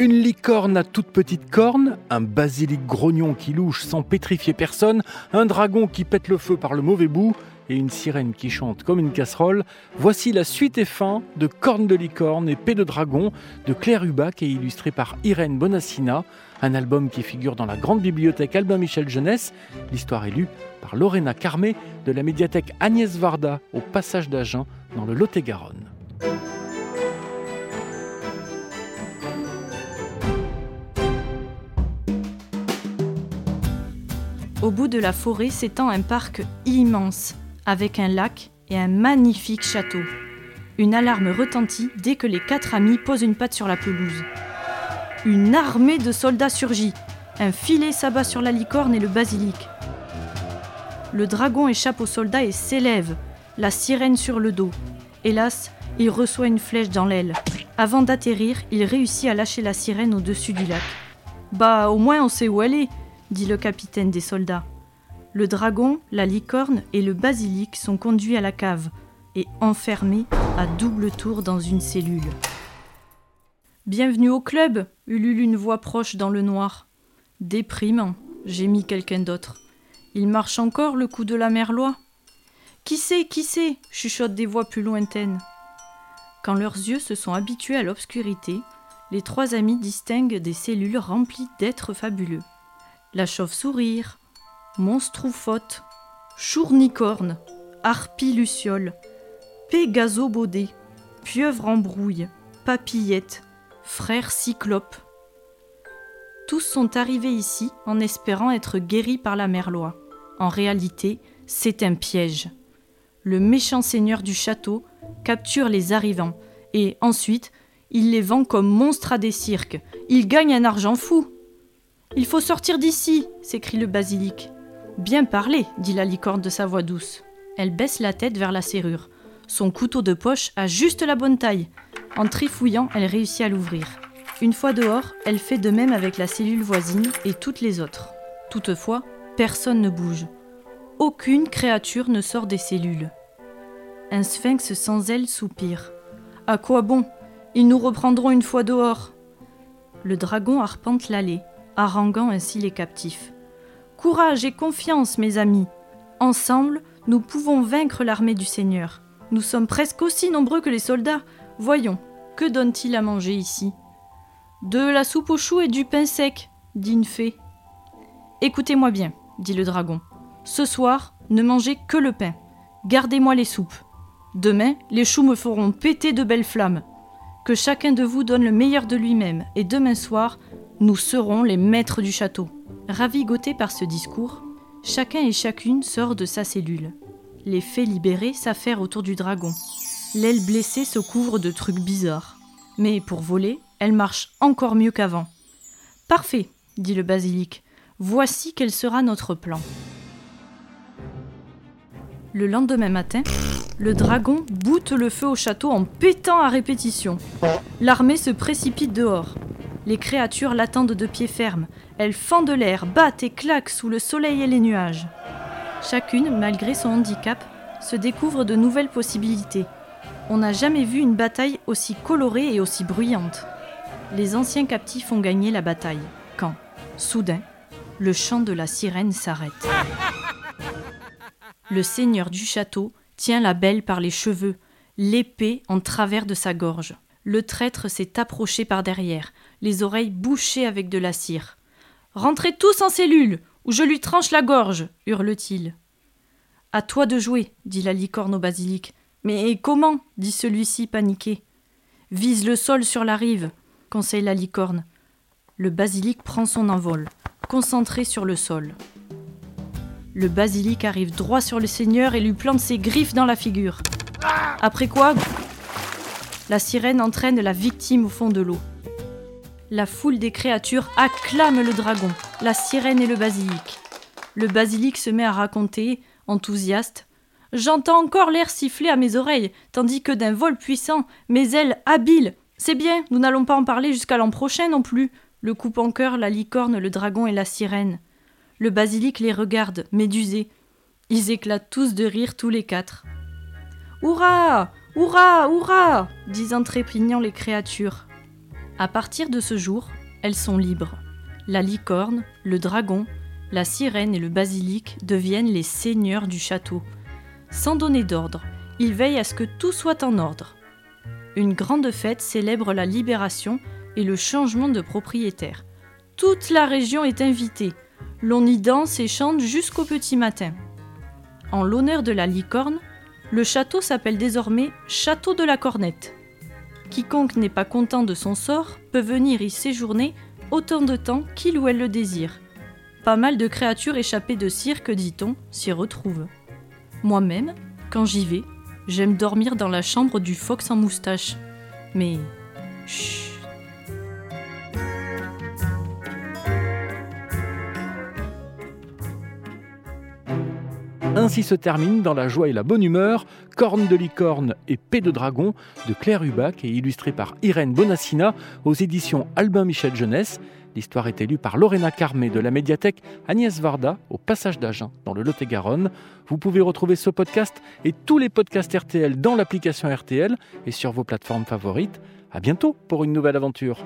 Une licorne à toute petite corne, un basilic grognon qui louche sans pétrifier personne, un dragon qui pète le feu par le mauvais bout et une sirène qui chante comme une casserole. Voici la suite et fin de Corne de licorne et Paix de dragon de Claire Hubac et illustré par Irène Bonassina, un album qui figure dans la grande bibliothèque Albin Michel Jeunesse. L'histoire est lue par Lorena Carmé de la médiathèque Agnès Varda au passage d'Agen dans le Lot-et-Garonne. Au bout de la forêt s'étend un parc immense, avec un lac et un magnifique château. Une alarme retentit dès que les quatre amis posent une patte sur la pelouse. Une armée de soldats surgit. Un filet s'abat sur la licorne et le basilic. Le dragon échappe aux soldats et s'élève, la sirène sur le dos. Hélas, il reçoit une flèche dans l'aile. Avant d'atterrir, il réussit à lâcher la sirène au-dessus du lac. Bah, au moins on sait où elle est, dit le capitaine des soldats. Le dragon, la licorne et le basilic sont conduits à la cave et enfermés à double tour dans une cellule. Bienvenue au club, ulule une voix proche dans le noir. Déprimant, gémit quelqu'un d'autre. Il marche encore le coup de la merlois Qui sait, qui sait chuchotent des voix plus lointaines. Quand leurs yeux se sont habitués à l'obscurité, les trois amis distinguent des cellules remplies d'êtres fabuleux la chauve-sourire, monstrophote, chournicorne, harpie luciole, pégasobodé, pieuvre en brouille, papillette, frère cyclope. Tous sont arrivés ici en espérant être guéris par la merloie. En réalité, c'est un piège. Le méchant seigneur du château capture les arrivants et ensuite il les vend comme monstres à des cirques. Il gagne un argent fou. Il faut sortir d'ici s'écrie le basilic. Bien parlé, dit la licorne de sa voix douce. Elle baisse la tête vers la serrure. Son couteau de poche a juste la bonne taille. En trifouillant, elle réussit à l'ouvrir. Une fois dehors, elle fait de même avec la cellule voisine et toutes les autres. Toutefois, personne ne bouge. Aucune créature ne sort des cellules. Un sphinx sans aile soupire. À quoi bon? Ils nous reprendront une fois dehors. Le dragon arpente l'allée haranguant ainsi les captifs. Courage et confiance, mes amis. Ensemble, nous pouvons vaincre l'armée du Seigneur. Nous sommes presque aussi nombreux que les soldats. Voyons, que donne-t-il à manger ici? De la soupe aux choux et du pain sec, dit une fée. Écoutez-moi bien, dit le dragon. Ce soir, ne mangez que le pain. Gardez-moi les soupes. Demain, les choux me feront péter de belles flammes. Que chacun de vous donne le meilleur de lui-même, et demain soir, nous serons les maîtres du château. Ravigotés par ce discours, chacun et chacune sort de sa cellule. Les fées libérées s'affairent autour du dragon. L'aile blessée se couvre de trucs bizarres. Mais pour voler, elle marche encore mieux qu'avant. Parfait, dit le basilic. Voici quel sera notre plan. Le lendemain matin, le dragon boute le feu au château en pétant à répétition. L'armée se précipite dehors. Les créatures l'attendent de pied ferme. Elles fendent l'air, battent et claquent sous le soleil et les nuages. Chacune, malgré son handicap, se découvre de nouvelles possibilités. On n'a jamais vu une bataille aussi colorée et aussi bruyante. Les anciens captifs ont gagné la bataille, quand, soudain, le chant de la sirène s'arrête. Le seigneur du château tient la belle par les cheveux, l'épée en travers de sa gorge. Le traître s'est approché par derrière, les oreilles bouchées avec de la cire. Rentrez tous en cellule, ou je lui tranche la gorge, hurle-t-il. À toi de jouer, dit la licorne au basilic. Mais comment dit celui-ci paniqué. Vise le sol sur la rive, conseille la licorne. Le basilic prend son envol, concentré sur le sol. Le basilic arrive droit sur le seigneur et lui plante ses griffes dans la figure. Après quoi, la sirène entraîne la victime au fond de l'eau. La foule des créatures acclame le dragon, la sirène et le basilic. Le basilic se met à raconter, enthousiaste. J'entends encore l'air siffler à mes oreilles, tandis que d'un vol puissant, mes ailes habiles. C'est bien, nous n'allons pas en parler jusqu'à l'an prochain non plus. Le coupe en cœur, la licorne, le dragon et la sirène. Le basilic les regarde, médusés. Ils éclatent tous de rire, tous les quatre. Hurrah Hurrah Hurrah disent en trépignant les créatures. À partir de ce jour, elles sont libres. La licorne, le dragon, la sirène et le basilic deviennent les seigneurs du château. Sans donner d'ordre, ils veillent à ce que tout soit en ordre. Une grande fête célèbre la libération et le changement de propriétaire. Toute la région est invitée. L'on y danse et chante jusqu'au petit matin. En l'honneur de la licorne, le château s'appelle désormais Château de la Cornette. Quiconque n'est pas content de son sort peut venir y séjourner autant de temps qu'il ou elle le désire. Pas mal de créatures échappées de cirque, dit-on, s'y retrouvent. Moi-même, quand j'y vais, j'aime dormir dans la chambre du fox en moustache. Mais... Chut Ainsi se termine dans la joie et la bonne humeur Corne de licorne et Paix de dragon de Claire Hubac et illustré par Irène Bonassina aux éditions Albin Michel Jeunesse. L'histoire est élue par Lorena Carmé de la médiathèque Agnès Varda au passage d'Agen dans le Lot-et-Garonne. Vous pouvez retrouver ce podcast et tous les podcasts RTL dans l'application RTL et sur vos plateformes favorites. À bientôt pour une nouvelle aventure.